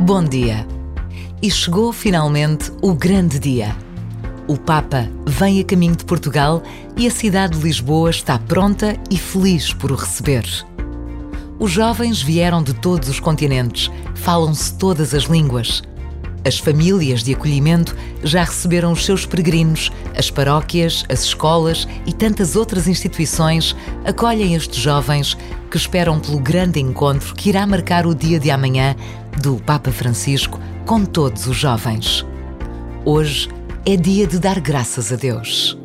Bom dia! E chegou finalmente o grande dia. O Papa vem a caminho de Portugal e a cidade de Lisboa está pronta e feliz por o receber. Os jovens vieram de todos os continentes, falam-se todas as línguas. As famílias de acolhimento já receberam os seus peregrinos, as paróquias, as escolas e tantas outras instituições acolhem estes jovens que esperam pelo grande encontro que irá marcar o dia de amanhã do Papa Francisco com todos os jovens. Hoje é dia de dar graças a Deus.